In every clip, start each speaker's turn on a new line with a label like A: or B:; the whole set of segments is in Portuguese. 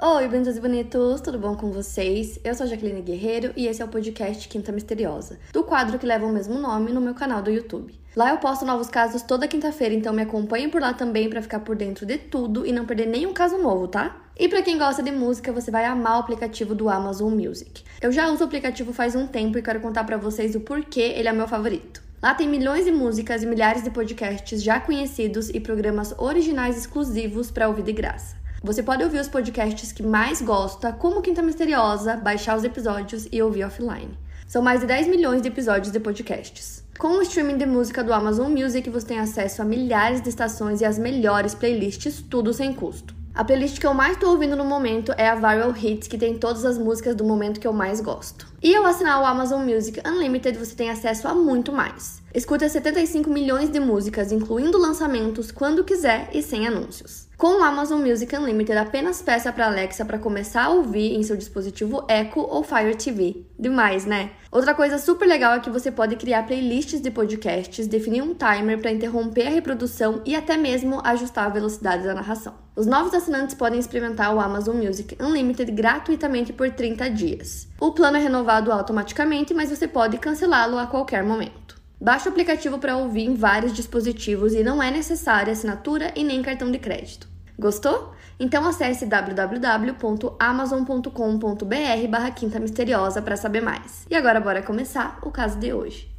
A: Oi, bonitos e bonitos, tudo bom com vocês? Eu sou a Jaqueline Guerreiro e esse é o podcast Quinta Misteriosa, do quadro que leva o mesmo nome no meu canal do YouTube. Lá eu posto novos casos toda quinta-feira, então me acompanhem por lá também para ficar por dentro de tudo e não perder nenhum caso novo, tá? E para quem gosta de música, você vai amar o aplicativo do Amazon Music. Eu já uso o aplicativo faz um tempo e quero contar para vocês o porquê ele é meu favorito. Lá tem milhões de músicas e milhares de podcasts já conhecidos e programas originais exclusivos para ouvir de graça. Você pode ouvir os podcasts que mais gosta, como Quinta Misteriosa, baixar os episódios e ouvir offline. São mais de 10 milhões de episódios de podcasts. Com o streaming de música do Amazon Music, você tem acesso a milhares de estações e as melhores playlists, tudo sem custo. A playlist que eu mais estou ouvindo no momento é a Viral Hits, que tem todas as músicas do momento que eu mais gosto. E ao assinar o Amazon Music Unlimited, você tem acesso a muito mais. Escuta 75 milhões de músicas, incluindo lançamentos, quando quiser e sem anúncios. Com o Amazon Music Unlimited, apenas peça para Alexa para começar a ouvir em seu dispositivo Echo ou Fire TV. Demais, né? Outra coisa super legal é que você pode criar playlists de podcasts, definir um timer para interromper a reprodução e até mesmo ajustar a velocidade da narração. Os novos assinantes podem experimentar o Amazon Music Unlimited gratuitamente por 30 dias. O plano é renovado automaticamente, mas você pode cancelá-lo a qualquer momento. Baixe o aplicativo para ouvir em vários dispositivos e não é necessária assinatura e nem cartão de crédito. Gostou? Então acesse www.amazon.com.br barra Quinta Misteriosa para saber mais. E agora bora começar o caso de hoje.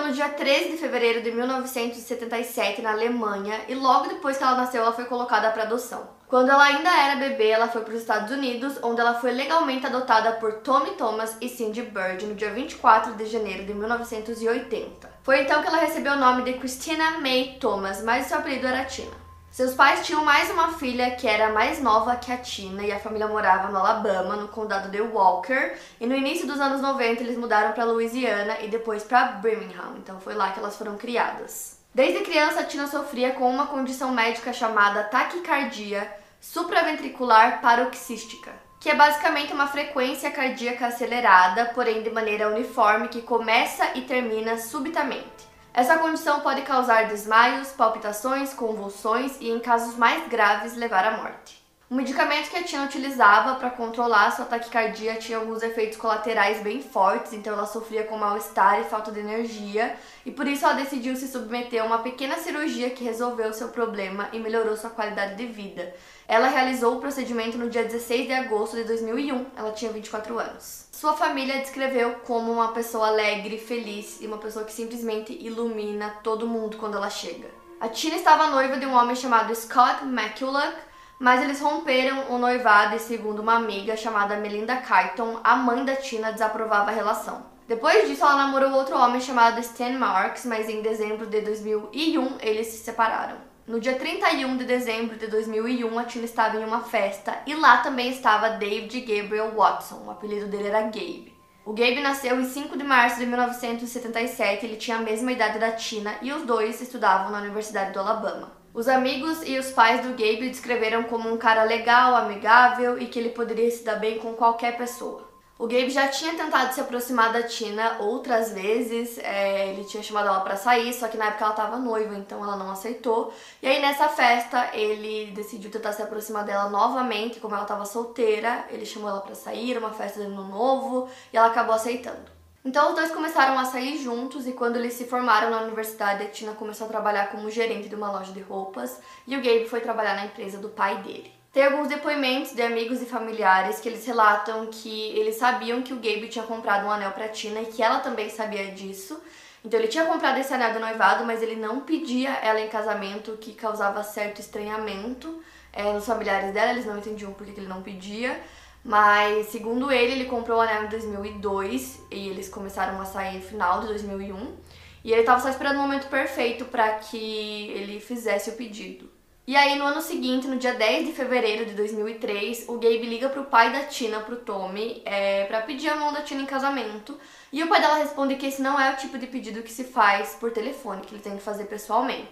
A: Nasceu no dia 13 de fevereiro de 1977 na Alemanha e logo depois que ela nasceu ela foi colocada para adoção. Quando ela ainda era bebê, ela foi para os Estados Unidos, onde ela foi legalmente adotada por Tommy Thomas e Cindy Bird no dia 24 de janeiro de 1980. Foi então que ela recebeu o nome de Christina May Thomas, mas seu apelido era Tina. Seus pais tinham mais uma filha que era mais nova que a Tina e a família morava no Alabama, no condado de Walker. E no início dos anos 90 eles mudaram para Louisiana e depois para Birmingham. Então foi lá que elas foram criadas. Desde criança, a Tina sofria com uma condição médica chamada taquicardia supraventricular paroxística, que é basicamente uma frequência cardíaca acelerada, porém de maneira uniforme, que começa e termina subitamente. Essa condição pode causar desmaios, palpitações, convulsões e, em casos mais graves, levar à morte. O medicamento que a Tina utilizava para controlar sua taquicardia tinha alguns efeitos colaterais bem fortes, então ela sofria com mal-estar e falta de energia, e por isso ela decidiu se submeter a uma pequena cirurgia que resolveu seu problema e melhorou sua qualidade de vida. Ela realizou o procedimento no dia 16 de agosto de 2001, ela tinha 24 anos. Sua família descreveu como uma pessoa alegre, feliz e uma pessoa que simplesmente ilumina todo mundo quando ela chega. A Tina estava noiva de um homem chamado Scott McCulloch, mas eles romperam o noivado e, segundo uma amiga chamada Melinda Kyton, a mãe da Tina desaprovava a relação. Depois disso, ela namorou outro homem chamado Stan Marks, mas em dezembro de 2001 eles se separaram. No dia 31 de dezembro de 2001, a Tina estava em uma festa e lá também estava David Gabriel Watson, o apelido dele era Gabe. O Gabe nasceu em 5 de março de 1977, ele tinha a mesma idade da Tina e os dois estudavam na Universidade do Alabama. Os amigos e os pais do Gabe descreveram como um cara legal, amigável e que ele poderia se dar bem com qualquer pessoa. O Gabe já tinha tentado se aproximar da Tina outras vezes, é, ele tinha chamado ela para sair, só que na época ela tava noiva, então ela não aceitou. E aí nessa festa ele decidiu tentar se aproximar dela novamente, como ela tava solteira, ele chamou ela para sair, uma festa de ano novo, e ela acabou aceitando. Então os dois começaram a sair juntos e quando eles se formaram na universidade, a Tina começou a trabalhar como gerente de uma loja de roupas e o Gabe foi trabalhar na empresa do pai dele. Tem alguns depoimentos de amigos e familiares que eles relatam que eles sabiam que o Gabe tinha comprado um anel para Tina e que ela também sabia disso. Então ele tinha comprado esse anel do noivado, mas ele não pedia ela em casamento, o que causava certo estranhamento é, nos familiares dela. Eles não entendiam por que ele não pedia. Mas, segundo ele, ele comprou o anel em 2002 e eles começaram a sair no final de 2001. E ele estava só esperando o momento perfeito para que ele fizesse o pedido. E aí, no ano seguinte, no dia 10 de fevereiro de 2003, o Gabe liga pro pai da Tina, pro Tommy, é, para pedir a mão da Tina em casamento. E o pai dela responde que esse não é o tipo de pedido que se faz por telefone, que ele tem que fazer pessoalmente.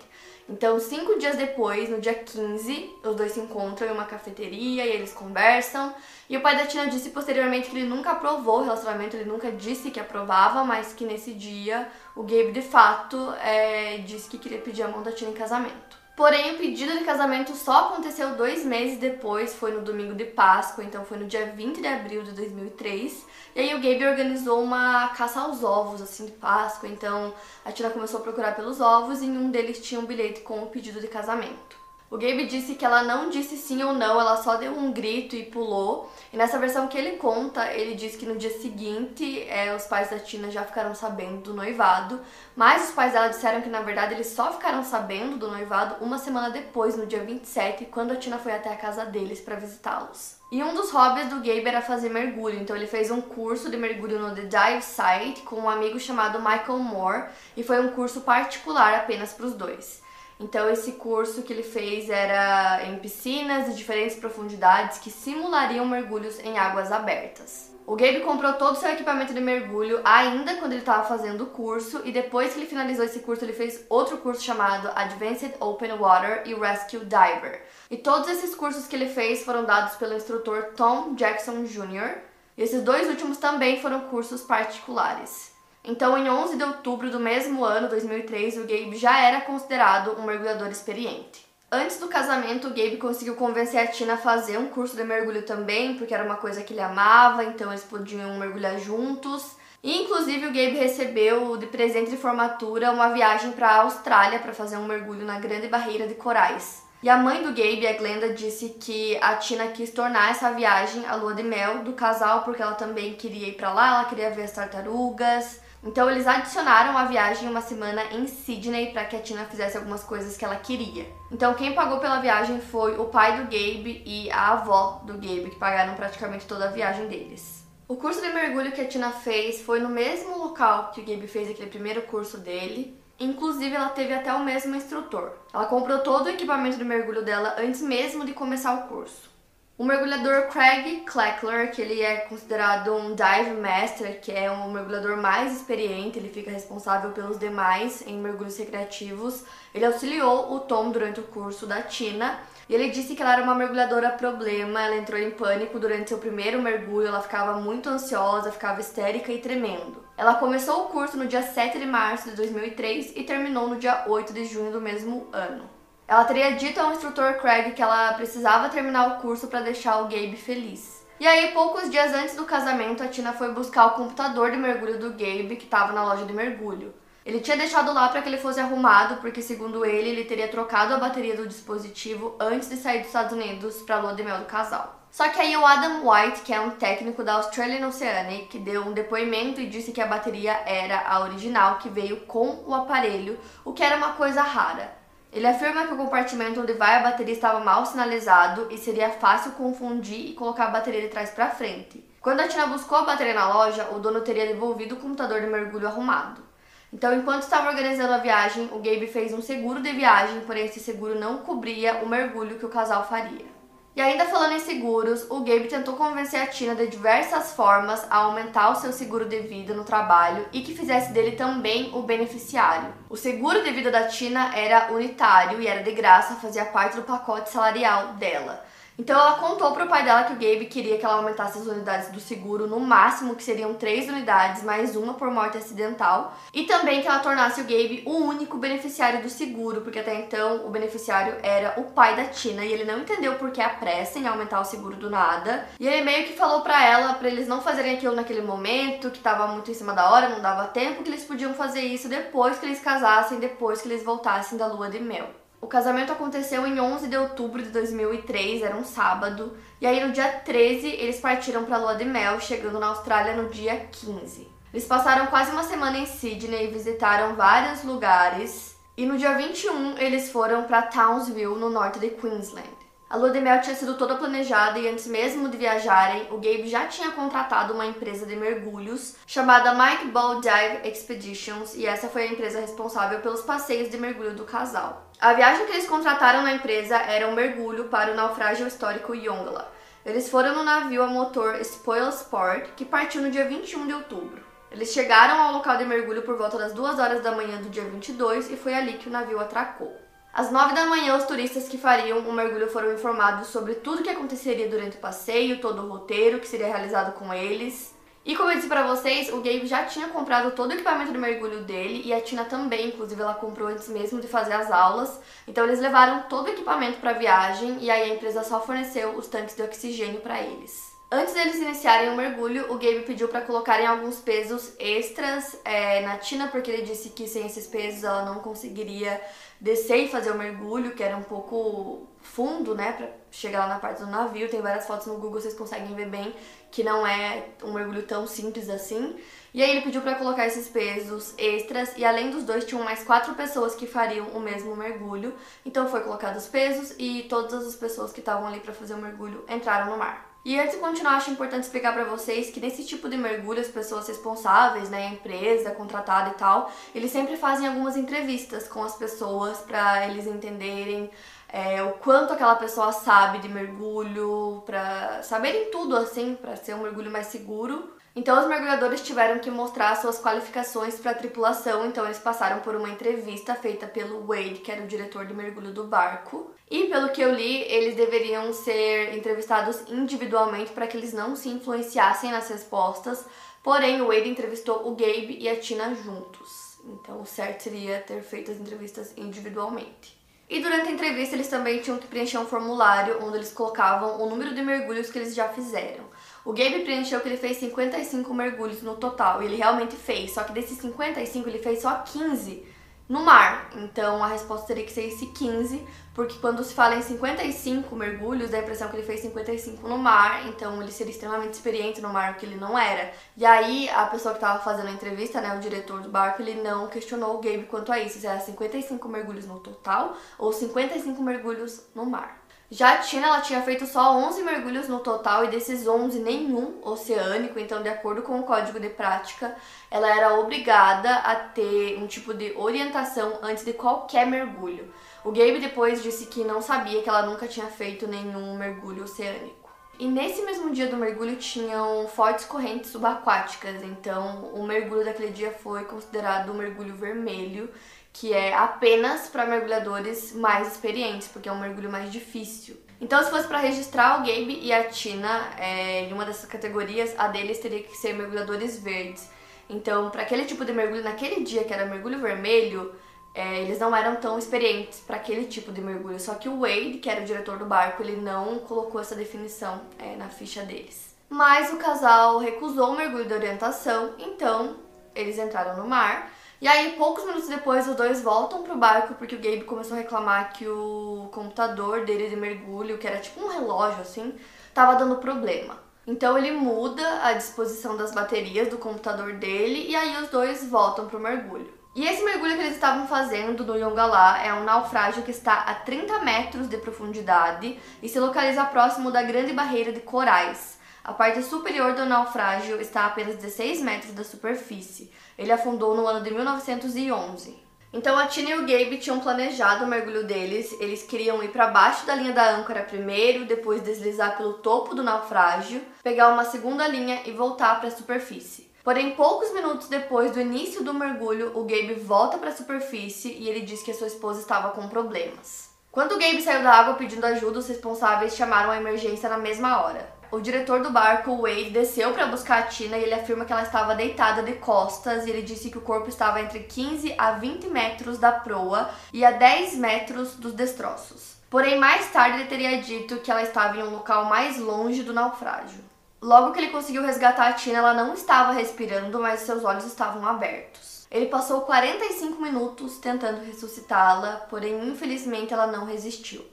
A: Então, cinco dias depois, no dia 15, os dois se encontram em uma cafeteria e eles conversam. E o pai da Tina disse posteriormente que ele nunca aprovou o relacionamento, ele nunca disse que aprovava, mas que nesse dia o Gabe de fato é, disse que queria pedir a mão da Tina em casamento. Porém, o pedido de casamento só aconteceu dois meses depois, foi no domingo de Páscoa, então foi no dia 20 de abril de 2003. E aí o Gabe organizou uma caça aos ovos, assim, de Páscoa, então a Tina começou a procurar pelos ovos e em um deles tinha um bilhete com o pedido de casamento. O Gabe disse que ela não disse sim ou não, ela só deu um grito e pulou. E nessa versão que ele conta, ele diz que no dia seguinte é, os pais da Tina já ficaram sabendo do noivado, mas os pais dela disseram que na verdade eles só ficaram sabendo do noivado uma semana depois, no dia 27, quando a Tina foi até a casa deles para visitá-los. E um dos hobbies do Gabe era fazer mergulho, então ele fez um curso de mergulho no The Dive Site com um amigo chamado Michael Moore, e foi um curso particular apenas para os dois. Então esse curso que ele fez era em piscinas de diferentes profundidades que simulariam mergulhos em águas abertas. O Gabe comprou todo o seu equipamento de mergulho ainda quando ele estava fazendo o curso e depois que ele finalizou esse curso ele fez outro curso chamado Advanced Open Water e Rescue Diver. E todos esses cursos que ele fez foram dados pelo instrutor Tom Jackson Jr. E esses dois últimos também foram cursos particulares. Então, em 11 de outubro do mesmo ano, 2003, o Gabe já era considerado um mergulhador experiente. Antes do casamento, o Gabe conseguiu convencer a Tina a fazer um curso de mergulho também, porque era uma coisa que ele amava, então eles podiam mergulhar juntos. E inclusive o Gabe recebeu de presente de formatura uma viagem para a Austrália para fazer um mergulho na Grande Barreira de Corais. E a mãe do Gabe, a Glenda, disse que a Tina quis tornar essa viagem a lua de mel do casal porque ela também queria ir para lá, ela queria ver as tartarugas. Então eles adicionaram a viagem uma semana em Sydney para que a Tina fizesse algumas coisas que ela queria. Então quem pagou pela viagem foi o pai do Gabe e a avó do Gabe, que pagaram praticamente toda a viagem deles. O curso de mergulho que a Tina fez foi no mesmo local que o Gabe fez aquele primeiro curso dele. Inclusive, ela teve até o mesmo instrutor. Ela comprou todo o equipamento de mergulho dela antes mesmo de começar o curso. O mergulhador Craig Kleckler, que ele é considerado um dive master, que é um mergulhador mais experiente, ele fica responsável pelos demais em mergulhos recreativos. Ele auxiliou o Tom durante o curso da Tina e ele disse que ela era uma mergulhadora problema, ela entrou em pânico durante seu primeiro mergulho, ela ficava muito ansiosa, ficava histérica e tremendo. Ela começou o curso no dia 7 de março de 2003 e terminou no dia 8 de junho do mesmo ano. Ela teria dito ao instrutor Craig que ela precisava terminar o curso para deixar o Gabe feliz. E aí, poucos dias antes do casamento, a Tina foi buscar o computador de mergulho do Gabe, que estava na loja de mergulho. Ele tinha deixado lá para que ele fosse arrumado, porque segundo ele, ele teria trocado a bateria do dispositivo antes de sair dos Estados Unidos para a lua de mel do casal. Só que aí o Adam White, que é um técnico da Australian Oceanic, deu um depoimento e disse que a bateria era a original que veio com o aparelho, o que era uma coisa rara. Ele afirma que o compartimento onde vai a bateria estava mal sinalizado e seria fácil confundir e colocar a bateria de trás para frente. Quando a Tina buscou a bateria na loja, o dono teria devolvido o computador de mergulho arrumado. Então, enquanto estava organizando a viagem, o Gabe fez um seguro de viagem, porém esse seguro não cobria o mergulho que o casal faria. E ainda falando em seguros, o Gabe tentou convencer a Tina de diversas formas a aumentar o seu seguro de vida no trabalho e que fizesse dele também o beneficiário. O seguro de vida da Tina era unitário e era de graça, fazia parte do pacote salarial dela. Então ela contou pro pai dela que o Gabe queria que ela aumentasse as unidades do seguro no máximo, que seriam três unidades, mais uma por morte acidental. E também que ela tornasse o Gabe o único beneficiário do seguro, porque até então o beneficiário era o pai da Tina e ele não entendeu por que a pressa em aumentar o seguro do nada. E ele meio que falou pra ela para eles não fazerem aquilo naquele momento, que tava muito em cima da hora, não dava tempo, que eles podiam fazer isso depois que eles casassem, depois que eles voltassem da lua de mel. O casamento aconteceu em 11 de outubro de 2003, era um sábado, e aí no dia 13 eles partiram para lua de mel, chegando na Austrália no dia 15. Eles passaram quase uma semana em Sydney e visitaram vários lugares, e no dia 21 eles foram para Townsville, no norte de Queensland. A lua de mel tinha sido toda planejada e antes mesmo de viajarem, o Gabe já tinha contratado uma empresa de mergulhos chamada Mike Ball Dive Expeditions e essa foi a empresa responsável pelos passeios de mergulho do casal. A viagem que eles contrataram na empresa era um mergulho para o naufrágio histórico Yongala. Eles foram no navio a motor Spoil Sport, que partiu no dia 21 de outubro. Eles chegaram ao local de mergulho por volta das 2 horas da manhã do dia 22 e foi ali que o navio atracou. Às nove da manhã, os turistas que fariam o mergulho foram informados sobre tudo o que aconteceria durante o passeio, todo o roteiro que seria realizado com eles. E como eu disse pra vocês, o Gabe já tinha comprado todo o equipamento de mergulho dele e a Tina também, inclusive ela comprou antes mesmo de fazer as aulas. Então eles levaram todo o equipamento para a viagem e aí a empresa só forneceu os tanques de oxigênio para eles. Antes deles iniciarem o mergulho, o Gabe pediu para colocarem alguns pesos extras é, na Tina, porque ele disse que sem esses pesos ela não conseguiria descer e fazer o mergulho, que era um pouco fundo, né, para chegar lá na parte do navio. Tem várias fotos no Google, vocês conseguem ver bem que não é um mergulho tão simples assim. E aí ele pediu para colocar esses pesos extras e além dos dois tinham mais quatro pessoas que fariam o mesmo mergulho. Então foi colocado os pesos e todas as pessoas que estavam ali para fazer o mergulho entraram no mar. E antes de continuar, acho importante explicar para vocês que nesse tipo de mergulho, as pessoas responsáveis, né, a empresa contratada e tal, eles sempre fazem algumas entrevistas com as pessoas para eles entenderem é, o quanto aquela pessoa sabe de mergulho, para saberem tudo assim, para ser um mergulho mais seguro. Então os mergulhadores tiveram que mostrar suas qualificações para a tripulação, então eles passaram por uma entrevista feita pelo Wade, que era o diretor de mergulho do barco. E pelo que eu li, eles deveriam ser entrevistados individualmente para que eles não se influenciassem nas respostas. Porém, o Wade entrevistou o Gabe e a Tina juntos. Então, o certo seria ter feito as entrevistas individualmente. E durante a entrevista, eles também tinham que preencher um formulário onde eles colocavam o número de mergulhos que eles já fizeram. O Gabe preencheu que ele fez 55 mergulhos no total, e ele realmente fez, só que desses 55 ele fez só 15 no mar. Então a resposta teria que ser esse 15, porque quando se fala em 55 mergulhos, dá a impressão que ele fez 55 no mar, então ele seria extremamente experiente no mar, o que ele não era. E aí a pessoa que estava fazendo a entrevista, né, o diretor do barco, ele não questionou o Gabe quanto a isso, se era 55 mergulhos no total ou 55 mergulhos no mar. Já a Tina, ela tinha feito só 11 mergulhos no total e desses 11 nenhum oceânico, então de acordo com o código de prática, ela era obrigada a ter um tipo de orientação antes de qualquer mergulho. O Gabe depois disse que não sabia que ela nunca tinha feito nenhum mergulho oceânico. E nesse mesmo dia do mergulho tinham fortes correntes subaquáticas, então o mergulho daquele dia foi considerado um mergulho vermelho que é apenas para mergulhadores mais experientes, porque é um mergulho mais difícil. Então, se fosse para registrar o Gabe e a Tina é, em uma dessas categorias, a deles teria que ser mergulhadores verdes. Então, para aquele tipo de mergulho naquele dia, que era mergulho vermelho, é, eles não eram tão experientes para aquele tipo de mergulho. Só que o Wade, que era o diretor do barco, ele não colocou essa definição é, na ficha deles. Mas o casal recusou o mergulho de orientação, então eles entraram no mar. E aí, poucos minutos depois, os dois voltam pro barco porque o Gabe começou a reclamar que o computador dele de mergulho, que era tipo um relógio assim, tava dando problema. Então ele muda a disposição das baterias do computador dele e aí os dois voltam pro mergulho. E esse mergulho que eles estavam fazendo no Yongalá é um naufrágio que está a 30 metros de profundidade e se localiza próximo da Grande Barreira de Corais. A parte superior do naufrágio está a apenas 16 metros da superfície. Ele afundou no ano de 1911. Então a Tina e o Gabe tinham planejado o mergulho deles. Eles queriam ir para baixo da linha da âncora primeiro, depois deslizar pelo topo do naufrágio, pegar uma segunda linha e voltar para a superfície. Porém, poucos minutos depois do início do mergulho, o Gabe volta para a superfície e ele diz que a sua esposa estava com problemas. Quando o Gabe saiu da água pedindo ajuda, os responsáveis chamaram a emergência na mesma hora. O diretor do barco, Wade, desceu para buscar a Tina e ele afirma que ela estava deitada de costas e ele disse que o corpo estava entre 15 a 20 metros da proa e a 10 metros dos destroços. Porém, mais tarde ele teria dito que ela estava em um local mais longe do naufrágio. Logo que ele conseguiu resgatar a Tina, ela não estava respirando, mas seus olhos estavam abertos. Ele passou 45 minutos tentando ressuscitá-la, porém, infelizmente, ela não resistiu.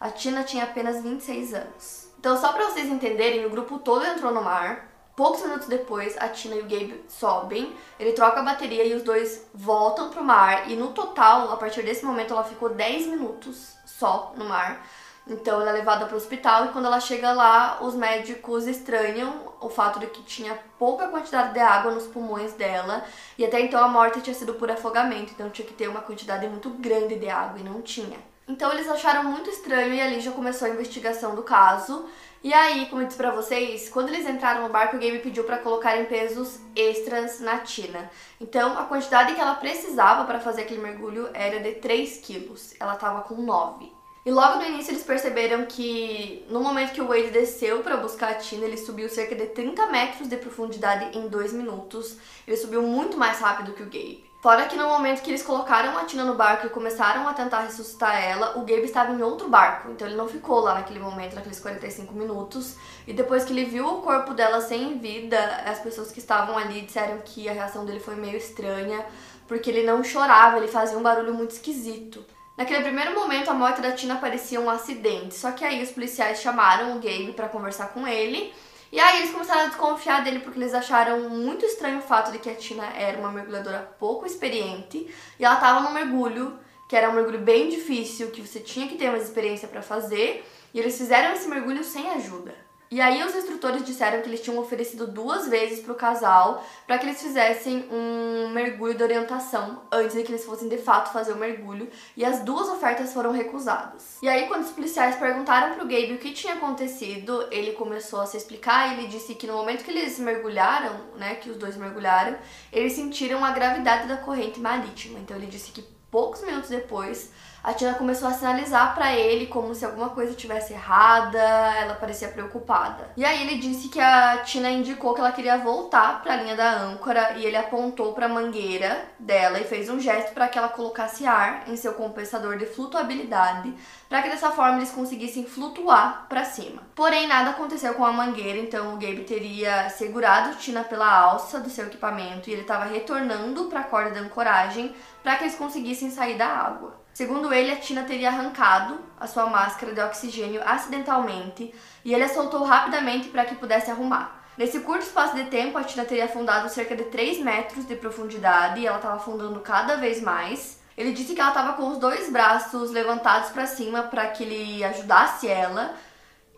A: A Tina tinha apenas 26 anos. Então, só para vocês entenderem, o grupo todo entrou no mar. Poucos minutos depois, a Tina e o Gabe sobem, ele troca a bateria e os dois voltam pro mar. E no total, a partir desse momento, ela ficou 10 minutos só no mar. Então ela é levada para o hospital e quando ela chega lá, os médicos estranham o fato de que tinha pouca quantidade de água nos pulmões dela e até então a morte tinha sido por afogamento, então tinha que ter uma quantidade muito grande de água e não tinha. Então eles acharam muito estranho e ali já começou a investigação do caso. E aí, como eu disse pra vocês, quando eles entraram no barco, o Gabe pediu para colocarem pesos extras na Tina. Então, a quantidade que ela precisava para fazer aquele mergulho era de 3 quilos. Ela tava com 9. E logo no início eles perceberam que no momento que o Wade desceu para buscar a Tina, ele subiu cerca de 30 metros de profundidade em 2 minutos. Ele subiu muito mais rápido que o Gabe. Fora que no momento que eles colocaram a Tina no barco e começaram a tentar ressuscitar ela, o Gabe estava em outro barco, então ele não ficou lá naquele momento, naqueles 45 minutos. E depois que ele viu o corpo dela sem vida, as pessoas que estavam ali disseram que a reação dele foi meio estranha, porque ele não chorava, ele fazia um barulho muito esquisito. Naquele primeiro momento, a morte da Tina parecia um acidente, só que aí os policiais chamaram o Gabe para conversar com ele e aí eles começaram a desconfiar dele porque eles acharam muito estranho o fato de que a Tina era uma mergulhadora pouco experiente e ela estava no mergulho, que era um mergulho bem difícil, que você tinha que ter mais experiência para fazer, e eles fizeram esse mergulho sem ajuda. E aí os instrutores disseram que eles tinham oferecido duas vezes para o casal para que eles fizessem um mergulho de orientação antes de que eles fossem de fato fazer o mergulho, e as duas ofertas foram recusadas. E aí quando os policiais perguntaram para o Gabe o que tinha acontecido, ele começou a se explicar, ele disse que no momento que eles mergulharam, né, que os dois mergulharam, eles sentiram a gravidade da corrente marítima. Então ele disse que poucos minutos depois a Tina começou a sinalizar para ele como se alguma coisa tivesse errada, ela parecia preocupada. E aí ele disse que a Tina indicou que ela queria voltar para a linha da âncora e ele apontou para a mangueira dela e fez um gesto para que ela colocasse ar em seu compensador de flutuabilidade, para que dessa forma eles conseguissem flutuar para cima. Porém, nada aconteceu com a mangueira, então o Gabe teria segurado Tina pela alça do seu equipamento e ele estava retornando para a corda de ancoragem para que eles conseguissem sair da água. Segundo ele, a Tina teria arrancado a sua máscara de oxigênio acidentalmente e ele a soltou rapidamente para que pudesse arrumar. Nesse curto espaço de tempo, a Tina teria afundado cerca de 3 metros de profundidade e ela estava afundando cada vez mais. Ele disse que ela estava com os dois braços levantados para cima para que ele ajudasse ela.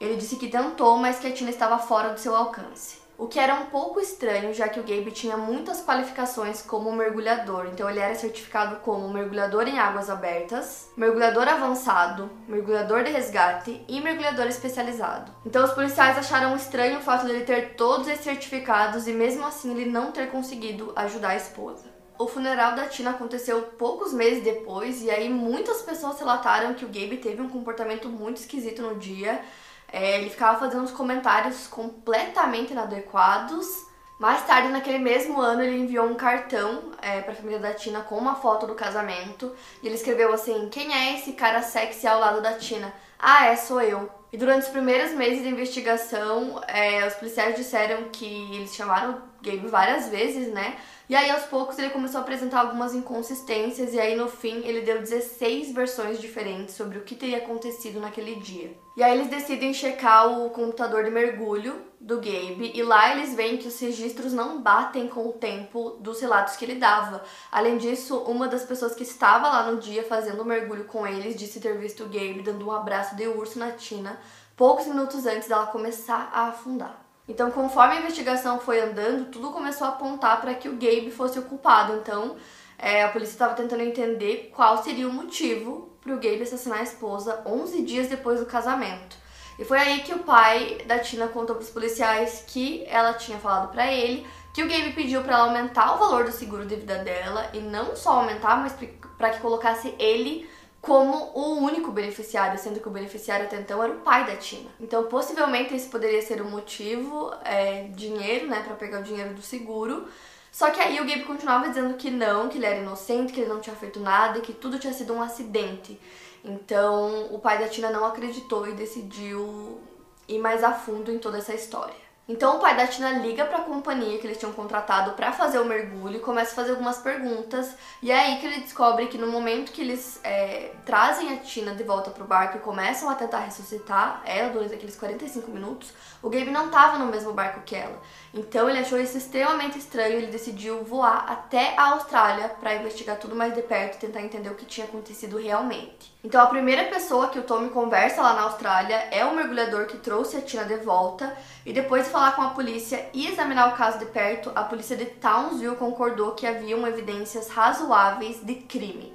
A: Ele disse que tentou, mas que a Tina estava fora do seu alcance o que era um pouco estranho, já que o Gabe tinha muitas qualificações como mergulhador. Então ele era certificado como mergulhador em águas abertas, mergulhador avançado, mergulhador de resgate e mergulhador especializado. Então os policiais acharam estranho o fato dele ter todos esses certificados e mesmo assim ele não ter conseguido ajudar a esposa. O funeral da Tina aconteceu poucos meses depois e aí muitas pessoas relataram que o Gabe teve um comportamento muito esquisito no dia é, ele ficava fazendo uns comentários completamente inadequados. Mais tarde, naquele mesmo ano, ele enviou um cartão é, para a família da Tina com uma foto do casamento. E ele escreveu assim: Quem é esse cara sexy ao lado da Tina? Ah, é, sou eu. E durante os primeiros meses de investigação, é, os policiais disseram que eles chamaram o Gabe várias vezes, né? E aí, aos poucos, ele começou a apresentar algumas inconsistências, e aí, no fim, ele deu 16 versões diferentes sobre o que teria acontecido naquele dia. E aí, eles decidem checar o computador de mergulho do Gabe, e lá eles veem que os registros não batem com o tempo dos relatos que ele dava. Além disso, uma das pessoas que estava lá no dia fazendo o mergulho com eles disse ter visto o Gabe dando um abraço de urso na Tina poucos minutos antes dela começar a afundar. Então, conforme a investigação foi andando, tudo começou a apontar para que o Gabe fosse o culpado. Então, é, a polícia estava tentando entender qual seria o motivo para o Gabe assassinar a esposa 11 dias depois do casamento. E foi aí que o pai da Tina contou para os policiais que ela tinha falado para ele que o Gabe pediu para ela aumentar o valor do seguro de vida dela e não só aumentar, mas para que colocasse ele como o único beneficiário, sendo que o beneficiário até então era o pai da Tina. Então, possivelmente, esse poderia ser o motivo, é, dinheiro, né, para pegar o dinheiro do seguro. Só que aí o Gabe continuava dizendo que não, que ele era inocente, que ele não tinha feito nada, que tudo tinha sido um acidente. Então, o pai da Tina não acreditou e decidiu ir mais a fundo em toda essa história. Então o pai da Tina liga para a companhia que eles tinham contratado para fazer o mergulho e começa a fazer algumas perguntas. E é aí que ele descobre que no momento que eles é, trazem a Tina de volta pro barco e começam a tentar ressuscitar ela durante aqueles 45 minutos, o Gabe não estava no mesmo barco que ela. Então ele achou isso extremamente estranho e ele decidiu voar até a Austrália para investigar tudo mais de perto e tentar entender o que tinha acontecido realmente. Então a primeira pessoa que o Tommy conversa lá na Austrália é o mergulhador que trouxe a Tina de volta e depois de falar com a polícia e examinar o caso de perto, a polícia de Townsville concordou que haviam evidências razoáveis de crime.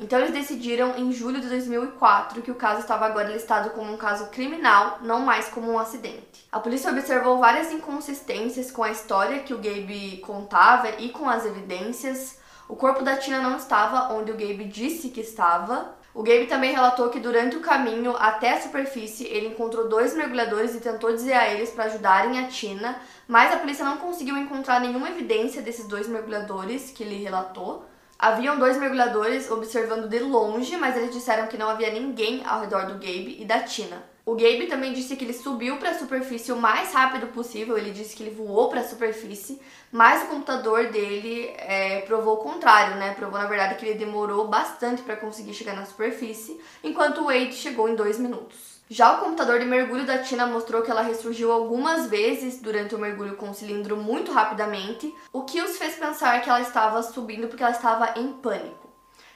A: Então eles decidiram em julho de 2004 que o caso estava agora listado como um caso criminal, não mais como um acidente. A polícia observou várias inconsistências com a história que o Gabe contava e com as evidências. O corpo da Tina não estava onde o Gabe disse que estava. O Gabe também relatou que durante o caminho até a superfície ele encontrou dois mergulhadores e tentou dizer a eles para ajudarem a Tina, mas a polícia não conseguiu encontrar nenhuma evidência desses dois mergulhadores que ele relatou. Haviam dois mergulhadores observando de longe, mas eles disseram que não havia ninguém ao redor do Gabe e da Tina. O Gabe também disse que ele subiu para a superfície o mais rápido possível. Ele disse que ele voou para a superfície, mas o computador dele é, provou o contrário, né? Provou na verdade que ele demorou bastante para conseguir chegar na superfície, enquanto o Wade chegou em dois minutos. Já o computador de mergulho da Tina mostrou que ela ressurgiu algumas vezes durante o mergulho com o cilindro muito rapidamente, o que os fez pensar que ela estava subindo porque ela estava em pânico.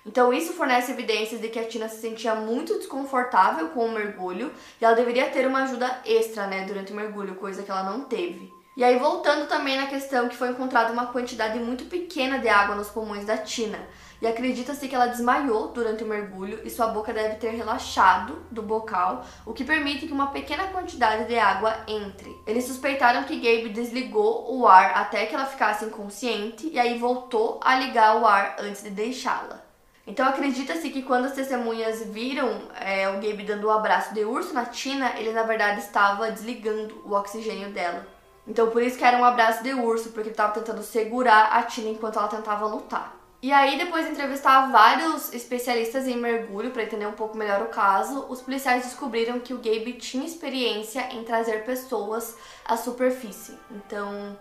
A: Então isso fornece evidências de que a Tina se sentia muito desconfortável com o mergulho e ela deveria ter uma ajuda extra, né, durante o mergulho, coisa que ela não teve. E aí voltando também na questão que foi encontrada uma quantidade muito pequena de água nos pulmões da Tina e acredita-se que ela desmaiou durante o mergulho e sua boca deve ter relaxado do bocal, o que permite que uma pequena quantidade de água entre. Eles suspeitaram que Gabe desligou o ar até que ela ficasse inconsciente e aí voltou a ligar o ar antes de deixá-la. Então acredita-se que quando as testemunhas viram é, o Gabe dando o um abraço de urso na Tina, ele na verdade estava desligando o oxigênio dela. Então por isso que era um abraço de urso, porque ele estava tentando segurar a Tina enquanto ela tentava lutar. E aí, depois de entrevistar vários especialistas em mergulho para entender um pouco melhor o caso, os policiais descobriram que o Gabe tinha experiência em trazer pessoas à superfície. Então,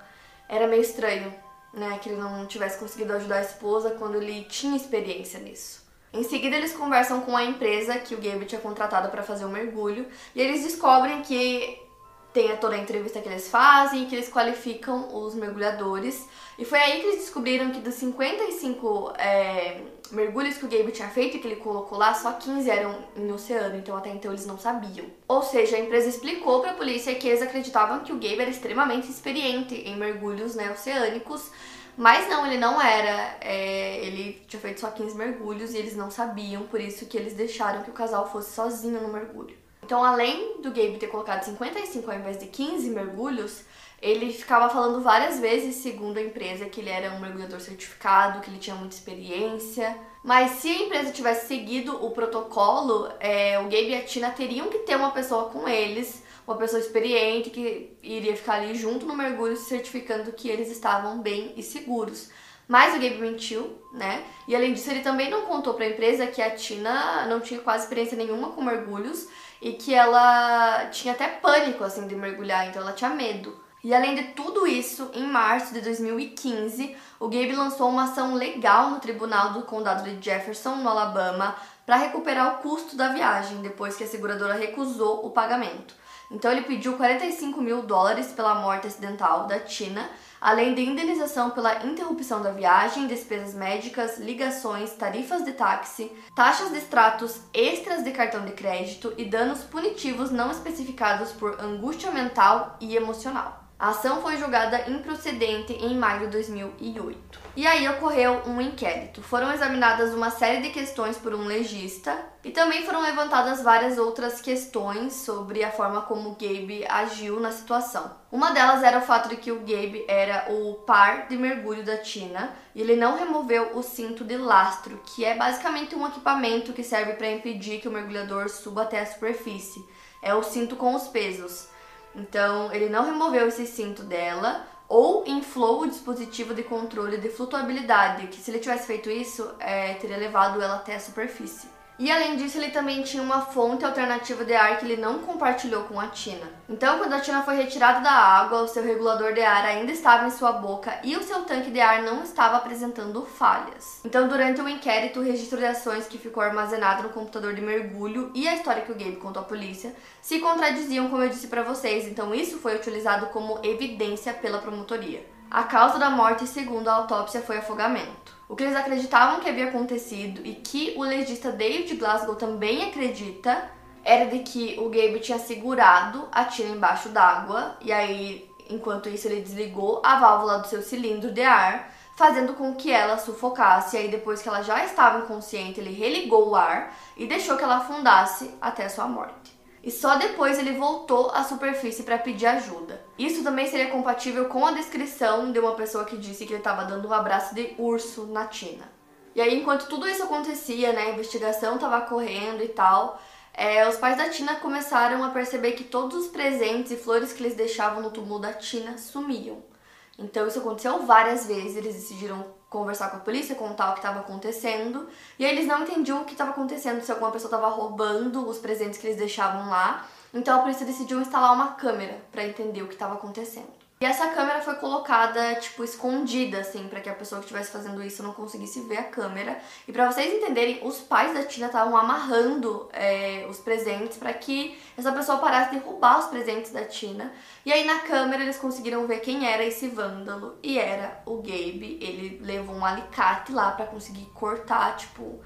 A: era meio estranho, né, que ele não tivesse conseguido ajudar a esposa quando ele tinha experiência nisso. Em seguida, eles conversam com a empresa que o Gabe tinha contratado para fazer o mergulho e eles descobrem que tem toda a entrevista que eles fazem, que eles qualificam os mergulhadores. E foi aí que eles descobriram que dos 55 é, mergulhos que o Gabe tinha feito e que ele colocou lá, só 15 eram em oceano, então até então eles não sabiam. Ou seja, a empresa explicou para a polícia que eles acreditavam que o Gabe era extremamente experiente em mergulhos né, oceânicos, mas não, ele não era. É, ele tinha feito só 15 mergulhos e eles não sabiam, por isso que eles deixaram que o casal fosse sozinho no mergulho. Então, além do Gabe ter colocado 55 ao invés de 15 mergulhos, ele ficava falando várias vezes, segundo a empresa, que ele era um mergulhador certificado, que ele tinha muita experiência. Mas se a empresa tivesse seguido o protocolo, é, o Gabe e a Tina teriam que ter uma pessoa com eles, uma pessoa experiente que iria ficar ali junto no mergulho, certificando que eles estavam bem e seguros. Mas o Gabe mentiu, né? E além disso, ele também não contou para a empresa que a Tina não tinha quase experiência nenhuma com mergulhos e que ela tinha até pânico assim de mergulhar, então ela tinha medo. E além de tudo isso, em março de 2015, o Gabe lançou uma ação legal no tribunal do condado de Jefferson, no Alabama, para recuperar o custo da viagem, depois que a seguradora recusou o pagamento. Então ele pediu 45 mil dólares pela morte acidental da Tina além de indenização pela interrupção da viagem, despesas médicas, ligações, tarifas de táxi, taxas de extratos extras de cartão de crédito e danos punitivos não especificados por angústia mental e emocional. A ação foi julgada improcedente em maio de 2008. E aí ocorreu um inquérito. Foram examinadas uma série de questões por um legista e também foram levantadas várias outras questões sobre a forma como Gabe agiu na situação. Uma delas era o fato de que o Gabe era o par de mergulho da Tina e ele não removeu o cinto de lastro, que é basicamente um equipamento que serve para impedir que o mergulhador suba até a superfície. É o cinto com os pesos. Então, ele não removeu esse cinto dela ou inflou o dispositivo de controle de flutuabilidade, que se ele tivesse feito isso, é, teria levado ela até a superfície. E além disso, ele também tinha uma fonte alternativa de ar que ele não compartilhou com a Tina. Então, quando a Tina foi retirada da água, o seu regulador de ar ainda estava em sua boca e o seu tanque de ar não estava apresentando falhas. Então, durante o inquérito, o registro de ações que ficou armazenado no computador de mergulho e a história que o Gabe contou à polícia se contradiziam, como eu disse para vocês. Então, isso foi utilizado como evidência pela promotoria. A causa da morte, segundo a autópsia, foi afogamento. O que eles acreditavam que havia acontecido e que o legista David Glasgow também acredita era de que o Gabe tinha segurado a Tina embaixo d'água e aí, enquanto isso, ele desligou a válvula do seu cilindro de ar, fazendo com que ela sufocasse. E aí, depois que ela já estava inconsciente, ele religou o ar e deixou que ela afundasse até sua morte. E só depois ele voltou à superfície para pedir ajuda. Isso também seria compatível com a descrição de uma pessoa que disse que ele estava dando um abraço de urso na Tina. E aí, enquanto tudo isso acontecia, né, a investigação estava correndo e tal, é, os pais da Tina começaram a perceber que todos os presentes e flores que eles deixavam no túmulo da Tina sumiam. Então isso aconteceu várias vezes, eles decidiram conversar com a polícia, contar o que estava acontecendo, e eles não entendiam o que estava acontecendo, se alguma pessoa estava roubando os presentes que eles deixavam lá. Então a polícia decidiu instalar uma câmera para entender o que estava acontecendo. E essa câmera foi colocada, tipo, escondida, assim, para que a pessoa que estivesse fazendo isso não conseguisse ver a câmera. E para vocês entenderem, os pais da Tina estavam amarrando é, os presentes para que essa pessoa parasse de roubar os presentes da Tina. E aí na câmera eles conseguiram ver quem era esse vândalo. E era o Gabe. Ele levou um alicate lá para conseguir cortar, tipo,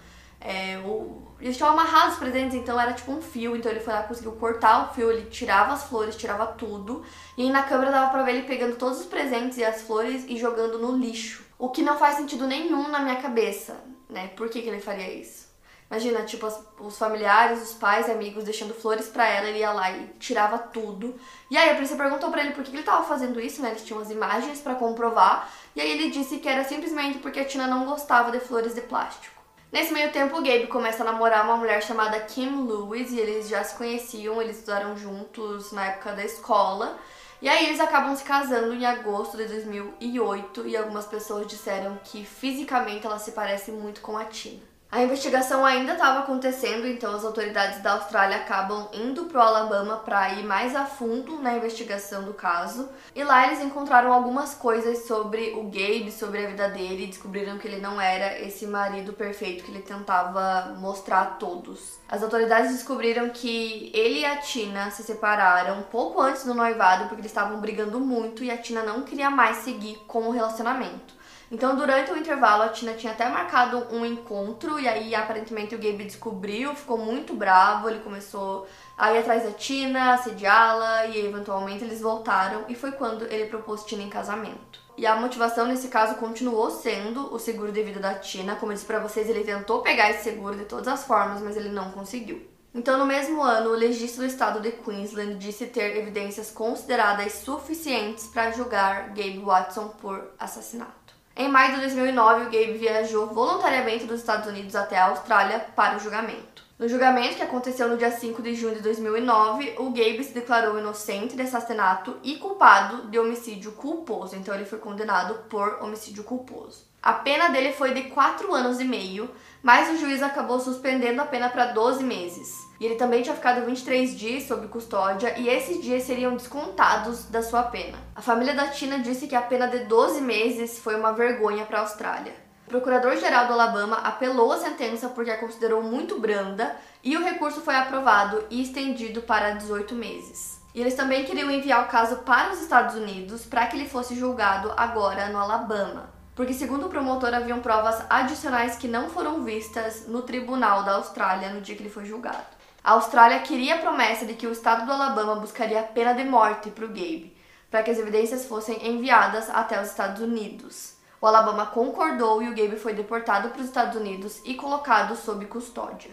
A: é, o, eles tinham amarrado os presentes, então era tipo um fio. Então ele foi lá, conseguiu cortar o fio, ele tirava as flores, tirava tudo. E aí na câmera dava pra ver ele pegando todos os presentes e as flores e jogando no lixo. O que não faz sentido nenhum na minha cabeça, né? Por que, que ele faria isso? Imagina, tipo, as, os familiares, os pais, amigos deixando flores para ela, ele ia lá e tirava tudo. E aí a polícia perguntou para ele por que, que ele tava fazendo isso, né? Eles tinham as imagens para comprovar. E aí ele disse que era simplesmente porque a Tina não gostava de flores de plástico. Nesse meio tempo, o Gabe começa a namorar uma mulher chamada Kim Lewis e eles já se conheciam, eles estudaram juntos na época da escola. E aí eles acabam se casando em agosto de 2008 e algumas pessoas disseram que fisicamente ela se parece muito com a Tina. A investigação ainda estava acontecendo, então as autoridades da Austrália acabam indo para o Alabama para ir mais a fundo na investigação do caso. E lá eles encontraram algumas coisas sobre o Gabe, sobre a vida dele, e descobriram que ele não era esse marido perfeito que ele tentava mostrar a todos. As autoridades descobriram que ele e a Tina se separaram pouco antes do noivado porque eles estavam brigando muito e a Tina não queria mais seguir com o relacionamento. Então, durante o intervalo, a Tina tinha até marcado um encontro e aí aparentemente o Gabe descobriu, ficou muito bravo, ele começou a ir atrás da Tina, assediá-la e eventualmente eles voltaram e foi quando ele propôs Tina em casamento. E a motivação nesse caso continuou sendo o seguro de vida da Tina. Como eu disse pra vocês, ele tentou pegar esse seguro de todas as formas, mas ele não conseguiu. Então, no mesmo ano, o legista do estado de Queensland disse ter evidências consideradas suficientes para julgar Gabe Watson por assassinato. Em maio de 2009, o Gabe viajou voluntariamente dos Estados Unidos até a Austrália para o julgamento. No julgamento, que aconteceu no dia 5 de junho de 2009, o Gabe se declarou inocente de assassinato e culpado de homicídio culposo. Então, ele foi condenado por homicídio culposo. A pena dele foi de 4 anos e meio, mas o juiz acabou suspendendo a pena para 12 meses. E ele também tinha ficado 23 dias sob custódia e esses dias seriam descontados da sua pena. A família da Tina disse que a pena de 12 meses foi uma vergonha para a Austrália. O procurador-geral do Alabama apelou a sentença porque a considerou muito branda e o recurso foi aprovado e estendido para 18 meses. E eles também queriam enviar o caso para os Estados Unidos para que ele fosse julgado agora no Alabama porque, segundo o promotor, haviam provas adicionais que não foram vistas no tribunal da Austrália no dia que ele foi julgado. A Austrália queria a promessa de que o estado do Alabama buscaria a pena de morte para o Gabe, para que as evidências fossem enviadas até os Estados Unidos. O Alabama concordou e o Gabe foi deportado para os Estados Unidos e colocado sob custódia.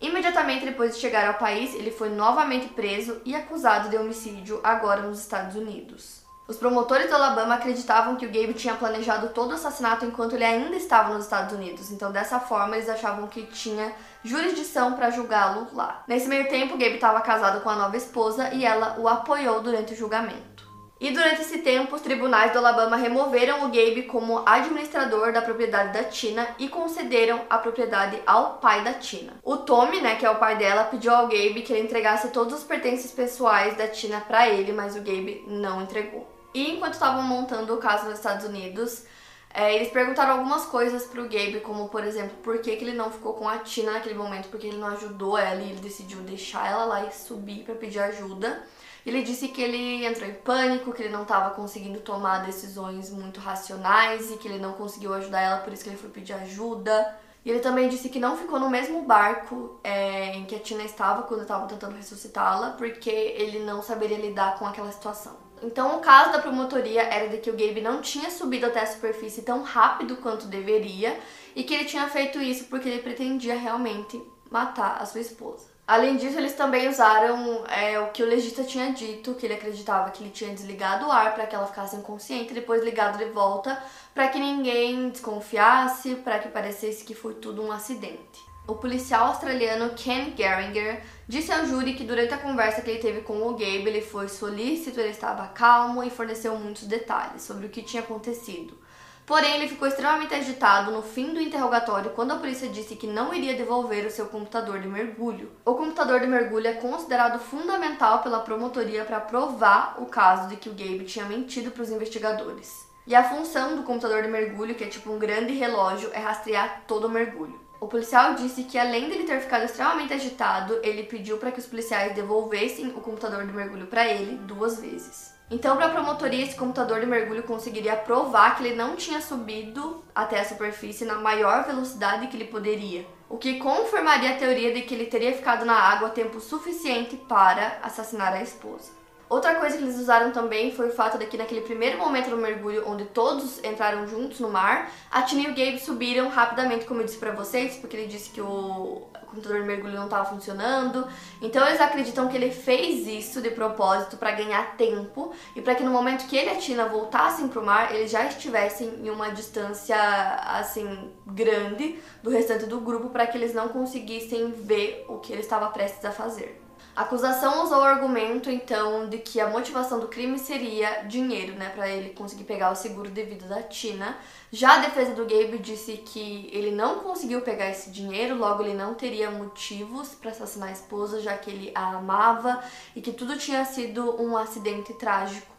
A: Imediatamente depois de chegar ao país, ele foi novamente preso e acusado de homicídio, agora nos Estados Unidos. Os promotores do Alabama acreditavam que o Gabe tinha planejado todo o assassinato enquanto ele ainda estava nos Estados Unidos, então dessa forma eles achavam que tinha jurisdição para julgá-lo lá. Nesse meio tempo, o Gabe estava casado com a nova esposa e ela o apoiou durante o julgamento. E durante esse tempo, os tribunais do Alabama removeram o Gabe como administrador da propriedade da Tina e concederam a propriedade ao pai da Tina. O Tommy, né, que é o pai dela, pediu ao Gabe que ele entregasse todos os pertences pessoais da Tina para ele, mas o Gabe não entregou. E enquanto estavam montando o caso nos Estados Unidos, é, eles perguntaram algumas coisas pro Gabe, como por exemplo, por que, que ele não ficou com a Tina naquele momento, porque ele não ajudou ela e ele decidiu deixar ela lá e subir para pedir ajuda. Ele disse que ele entrou em pânico, que ele não estava conseguindo tomar decisões muito racionais e que ele não conseguiu ajudar ela, por isso que ele foi pedir ajuda. E ele também disse que não ficou no mesmo barco é, em que a Tina estava quando estavam tentando ressuscitá-la, porque ele não saberia lidar com aquela situação. Então, o caso da promotoria era de que o Gabe não tinha subido até a superfície tão rápido quanto deveria e que ele tinha feito isso porque ele pretendia realmente matar a sua esposa. Além disso, eles também usaram é, o que o legista tinha dito, que ele acreditava que ele tinha desligado o ar para que ela ficasse inconsciente e depois ligado de volta para que ninguém desconfiasse, para que parecesse que foi tudo um acidente. O policial australiano Ken Geringer disse ao júri que durante a conversa que ele teve com o Gabe, ele foi solícito, ele estava calmo e forneceu muitos detalhes sobre o que tinha acontecido. Porém, ele ficou extremamente agitado no fim do interrogatório quando a polícia disse que não iria devolver o seu computador de mergulho. O computador de mergulho é considerado fundamental pela promotoria para provar o caso de que o Gabe tinha mentido para os investigadores. E a função do computador de mergulho, que é tipo um grande relógio, é rastrear todo o mergulho. O policial disse que, além dele ter ficado extremamente agitado, ele pediu para que os policiais devolvessem o computador de mergulho para ele duas vezes. Então, para a promotoria, esse computador de mergulho conseguiria provar que ele não tinha subido até a superfície na maior velocidade que ele poderia, o que confirmaria a teoria de que ele teria ficado na água tempo suficiente para assassinar a esposa. Outra coisa que eles usaram também foi o fato de que naquele primeiro momento do mergulho, onde todos entraram juntos no mar, a Tina e o Gabe subiram rapidamente, como eu disse pra vocês, porque ele disse que o computador de mergulho não estava funcionando. Então eles acreditam que ele fez isso de propósito para ganhar tempo e para que no momento que ele e a Tina voltassem pro mar, eles já estivessem em uma distância assim grande do restante do grupo para que eles não conseguissem ver o que ele estava prestes a fazer. A acusação usou o argumento, então, de que a motivação do crime seria dinheiro, né, para ele conseguir pegar o seguro de vida da Tina. Já a defesa do Gabe disse que ele não conseguiu pegar esse dinheiro, logo ele não teria motivos para assassinar a esposa, já que ele a amava e que tudo tinha sido um acidente trágico.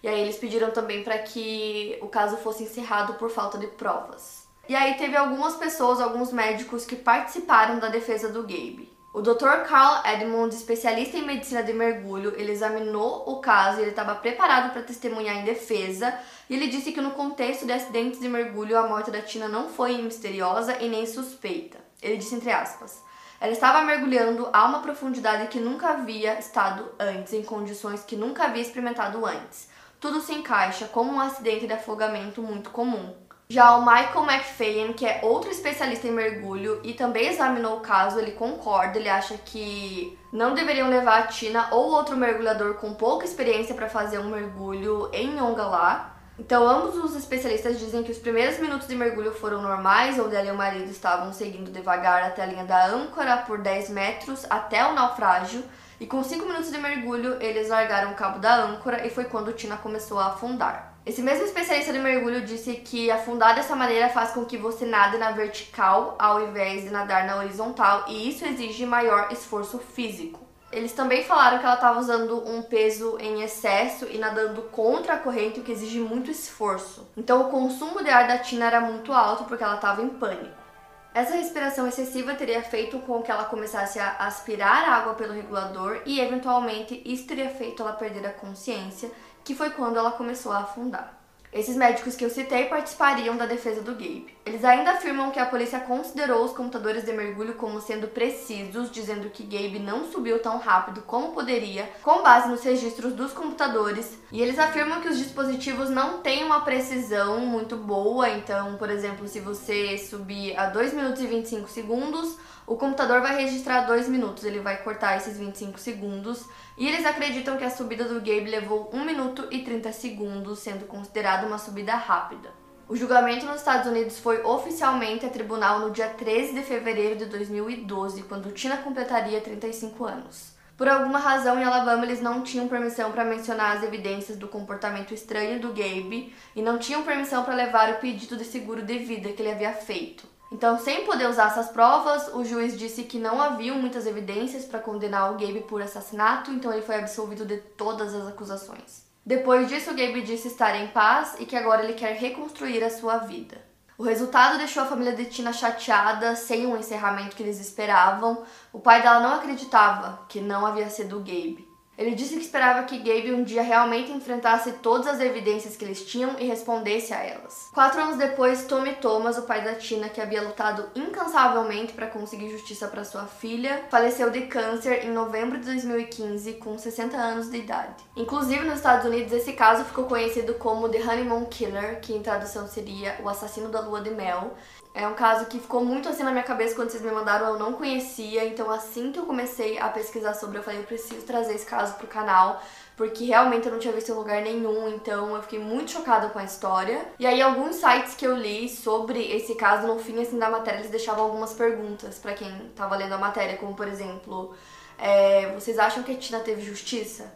A: E aí eles pediram também para que o caso fosse encerrado por falta de provas. E aí teve algumas pessoas, alguns médicos que participaram da defesa do Gabe. O Dr. Carl Edmund, especialista em medicina de mergulho, ele examinou o caso e ele estava preparado para testemunhar em defesa. E ele disse que no contexto de acidentes de mergulho, a morte da Tina não foi misteriosa e nem suspeita. Ele disse entre aspas: ela estava mergulhando a uma profundidade que nunca havia estado antes, em condições que nunca havia experimentado antes. Tudo se encaixa como um acidente de afogamento muito comum. Já o Michael McFadden, que é outro especialista em mergulho e também examinou o caso, ele concorda, ele acha que não deveriam levar a Tina ou outro mergulhador com pouca experiência para fazer um mergulho em Ongalá. Então, ambos os especialistas dizem que os primeiros minutos de mergulho foram normais, onde ela e o marido estavam seguindo devagar até a linha da âncora por 10 metros até o naufrágio. E com 5 minutos de mergulho, eles largaram o cabo da âncora e foi quando Tina começou a afundar. Esse mesmo especialista de mergulho disse que afundar dessa maneira faz com que você nade na vertical ao invés de nadar na horizontal e isso exige maior esforço físico. Eles também falaram que ela estava usando um peso em excesso e nadando contra a corrente, o que exige muito esforço. Então o consumo de ar da Tina era muito alto porque ela estava em pânico. Essa respiração excessiva teria feito com que ela começasse a aspirar água pelo regulador e, eventualmente, isso teria feito ela perder a consciência que foi quando ela começou a afundar. Esses médicos que eu citei participariam da defesa do Gabe. Eles ainda afirmam que a polícia considerou os computadores de mergulho como sendo precisos, dizendo que Gabe não subiu tão rápido como poderia, com base nos registros dos computadores. E eles afirmam que os dispositivos não têm uma precisão muito boa, então, por exemplo, se você subir a 2 minutos e 25 segundos, o computador vai registrar 2 minutos, ele vai cortar esses 25 segundos. E eles acreditam que a subida do Gabe levou 1 minuto e 30 segundos, sendo considerada uma subida rápida. O julgamento nos Estados Unidos foi oficialmente a tribunal no dia 13 de fevereiro de 2012, quando Tina completaria 35 anos. Por alguma razão, em Alabama, eles não tinham permissão para mencionar as evidências do comportamento estranho do Gabe e não tinham permissão para levar o pedido de seguro de vida que ele havia feito. Então, sem poder usar essas provas, o juiz disse que não haviam muitas evidências para condenar o Gabe por assassinato, então ele foi absolvido de todas as acusações. Depois disso, Gabe disse estar em paz e que agora ele quer reconstruir a sua vida. O resultado deixou a família de Tina chateada, sem o encerramento que eles esperavam. O pai dela não acreditava que não havia sido o Gabe. Ele disse que esperava que Gabe um dia realmente enfrentasse todas as evidências que eles tinham e respondesse a elas. Quatro anos depois, Tommy Thomas, o pai da Tina, que havia lutado incansavelmente para conseguir justiça para sua filha, faleceu de câncer em novembro de 2015, com 60 anos de idade. Inclusive, nos Estados Unidos, esse caso ficou conhecido como The Honeymoon Killer, que em tradução seria o assassino da lua de mel, é um caso que ficou muito assim na minha cabeça quando vocês me mandaram, eu não conhecia, então assim que eu comecei a pesquisar sobre, eu falei, eu preciso trazer esse caso pro canal, porque realmente eu não tinha visto em lugar nenhum, então eu fiquei muito chocada com a história. E aí alguns sites que eu li sobre esse caso, no fim assim da matéria, eles deixavam algumas perguntas para quem tava lendo a matéria, como por exemplo, é, vocês acham que a Tina teve justiça?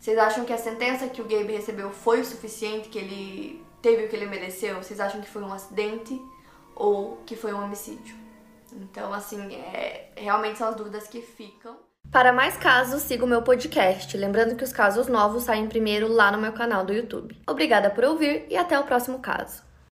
A: Vocês acham que a sentença que o Gabe recebeu foi o suficiente, que ele teve o que ele mereceu? Vocês acham que foi um acidente? Ou que foi um homicídio. Então, assim, é, realmente são as dúvidas que ficam. Para mais casos, siga o meu podcast. Lembrando que os casos novos saem primeiro lá no meu canal do YouTube. Obrigada por ouvir e até o próximo caso.